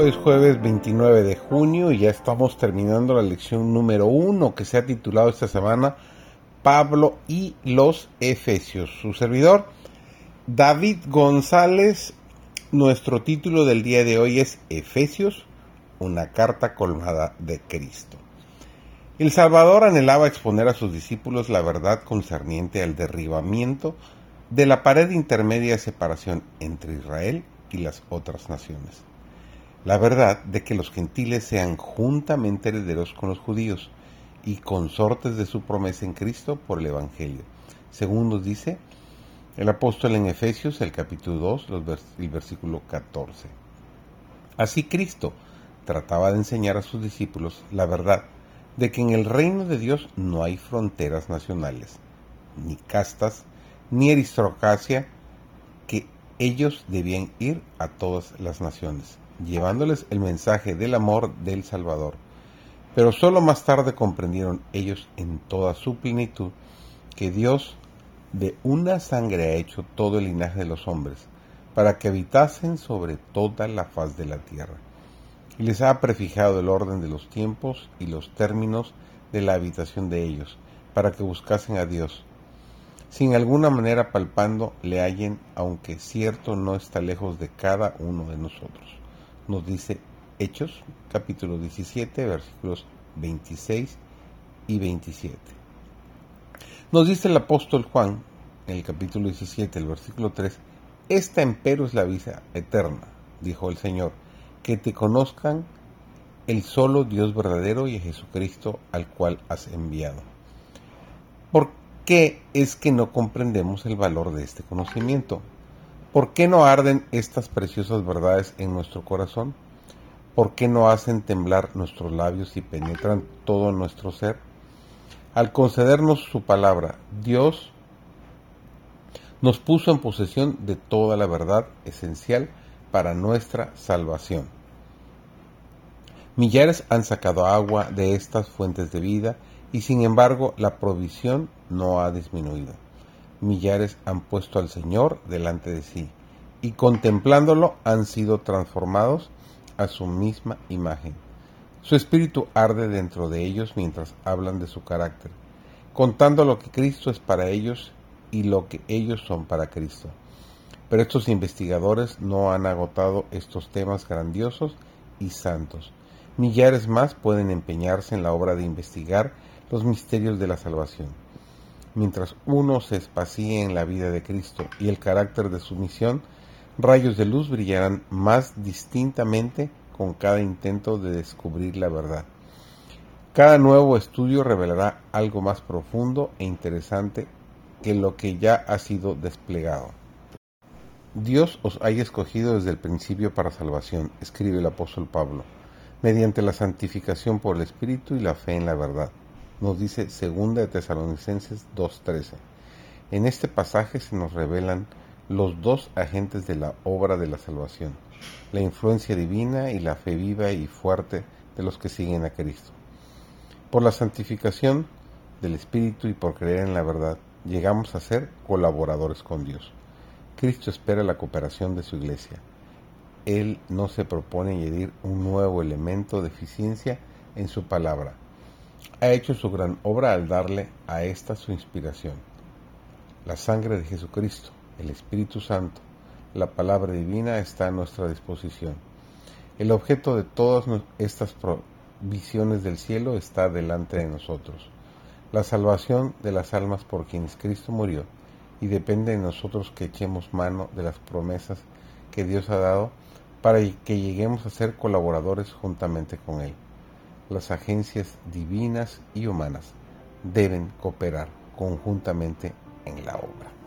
Hoy es jueves 29 de junio y ya estamos terminando la lección número uno que se ha titulado esta semana Pablo y los Efesios. Su servidor, David González. Nuestro título del día de hoy es Efesios, una carta colmada de Cristo. El Salvador anhelaba exponer a sus discípulos la verdad concerniente al derribamiento de la pared intermedia de separación entre Israel y las otras naciones la verdad de que los gentiles sean juntamente herederos con los judíos y consortes de su promesa en Cristo por el Evangelio. Según nos dice el apóstol en Efesios, el capítulo 2, el versículo 14. Así Cristo trataba de enseñar a sus discípulos la verdad de que en el reino de Dios no hay fronteras nacionales, ni castas, ni aristocracia, que ellos debían ir a todas las naciones llevándoles el mensaje del amor del Salvador. Pero solo más tarde comprendieron ellos en toda su plenitud que Dios de una sangre ha hecho todo el linaje de los hombres, para que habitasen sobre toda la faz de la tierra. Y les ha prefijado el orden de los tiempos y los términos de la habitación de ellos, para que buscasen a Dios, sin alguna manera palpando le hallen, aunque cierto no está lejos de cada uno de nosotros nos dice Hechos, capítulo 17, versículos 26 y 27. Nos dice el apóstol Juan, en el capítulo 17, el versículo 3, Esta empero es la vida eterna, dijo el Señor, que te conozcan el solo Dios verdadero y Jesucristo al cual has enviado. ¿Por qué es que no comprendemos el valor de este conocimiento? ¿Por qué no arden estas preciosas verdades en nuestro corazón? ¿Por qué no hacen temblar nuestros labios y penetran todo nuestro ser? Al concedernos su palabra, Dios nos puso en posesión de toda la verdad esencial para nuestra salvación. Millares han sacado agua de estas fuentes de vida y sin embargo la provisión no ha disminuido millares han puesto al Señor delante de sí, y contemplándolo han sido transformados a su misma imagen. Su espíritu arde dentro de ellos mientras hablan de su carácter, contando lo que Cristo es para ellos y lo que ellos son para Cristo. Pero estos investigadores no han agotado estos temas grandiosos y santos. Millares más pueden empeñarse en la obra de investigar los misterios de la salvación mientras uno se espacía en la vida de Cristo y el carácter de su misión, rayos de luz brillarán más distintamente con cada intento de descubrir la verdad. Cada nuevo estudio revelará algo más profundo e interesante que lo que ya ha sido desplegado. Dios os haya escogido desde el principio para salvación, escribe el apóstol Pablo, mediante la santificación por el Espíritu y la fe en la verdad nos dice segunda de Tesalonicenses 2.13. En este pasaje se nos revelan los dos agentes de la obra de la salvación, la influencia divina y la fe viva y fuerte de los que siguen a Cristo. Por la santificación del Espíritu y por creer en la verdad, llegamos a ser colaboradores con Dios. Cristo espera la cooperación de su iglesia. Él no se propone añadir un nuevo elemento de eficiencia en su palabra, ha hecho su gran obra al darle a esta su inspiración. La sangre de Jesucristo, el Espíritu Santo, la palabra divina está a nuestra disposición. El objeto de todas estas visiones del cielo está delante de nosotros. La salvación de las almas por quienes Cristo murió y depende de nosotros que echemos mano de las promesas que Dios ha dado para que lleguemos a ser colaboradores juntamente con Él las agencias divinas y humanas deben cooperar conjuntamente en la obra.